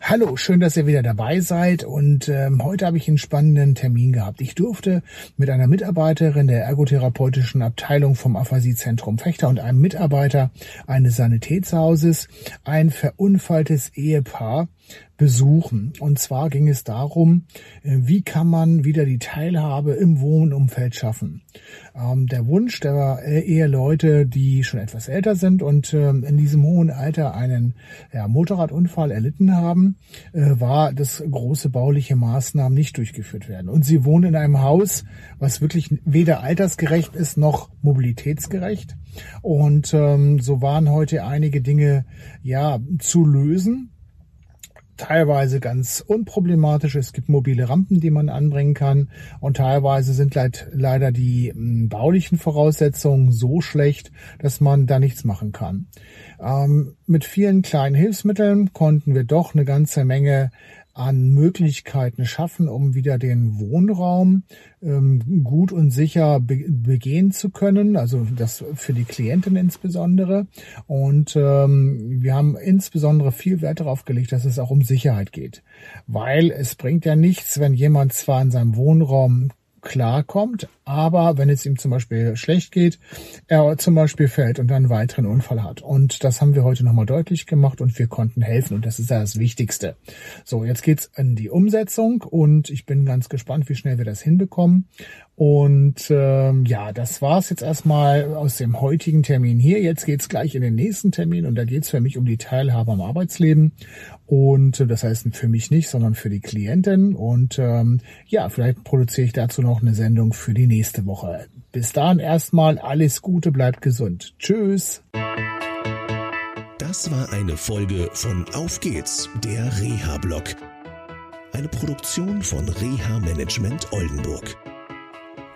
Hallo, schön, dass ihr wieder dabei seid und ähm, heute habe ich einen spannenden Termin gehabt. Ich durfte mit einer Mitarbeiterin der ergotherapeutischen Abteilung vom Aphasie-Zentrum Fechter und einem Mitarbeiter eines Sanitätshauses ein verunfalltes Ehepaar besuchen. Und zwar ging es darum, äh, wie kann man wieder die Teilhabe im Wohnumfeld schaffen. Ähm, der Wunsch der Eheleute, die schon etwas älter sind und ähm, in diesem hohen Alter einen Motorradunfall erlitten haben, äh, war, dass große bauliche Maßnahmen nicht durchgeführt werden. Und sie wohnen in einem Haus, was wirklich weder altersgerecht ist noch mobilitätsgerecht. Und ähm, so waren heute einige Dinge ja zu lösen teilweise ganz unproblematisch. Es gibt mobile Rampen, die man anbringen kann und teilweise sind leid, leider die m, baulichen Voraussetzungen so schlecht, dass man da nichts machen kann. Ähm, mit vielen kleinen Hilfsmitteln konnten wir doch eine ganze Menge an Möglichkeiten schaffen, um wieder den Wohnraum ähm, gut und sicher be begehen zu können, also das für die Klienten insbesondere. Und ähm, wir haben insbesondere viel Wert darauf gelegt, dass es auch um Sicherheit geht, weil es bringt ja nichts, wenn jemand zwar in seinem Wohnraum klarkommt, aber wenn es ihm zum Beispiel schlecht geht, er zum Beispiel fällt und einen weiteren Unfall hat. Und das haben wir heute nochmal deutlich gemacht und wir konnten helfen und das ist ja das Wichtigste. So, jetzt geht's in die Umsetzung und ich bin ganz gespannt, wie schnell wir das hinbekommen. Und ähm, ja, das war's jetzt erstmal aus dem heutigen Termin hier. Jetzt geht's gleich in den nächsten Termin und da geht's für mich um die Teilhabe am Arbeitsleben. Und äh, das heißt für mich nicht, sondern für die Klienten. Und ähm, ja, vielleicht produziere ich dazu noch eine Sendung für die nächste Woche. Bis dahin erstmal alles Gute, bleibt gesund. Tschüss. Das war eine Folge von Auf geht's, der Reha-Blog. Eine Produktion von Reha Management Oldenburg.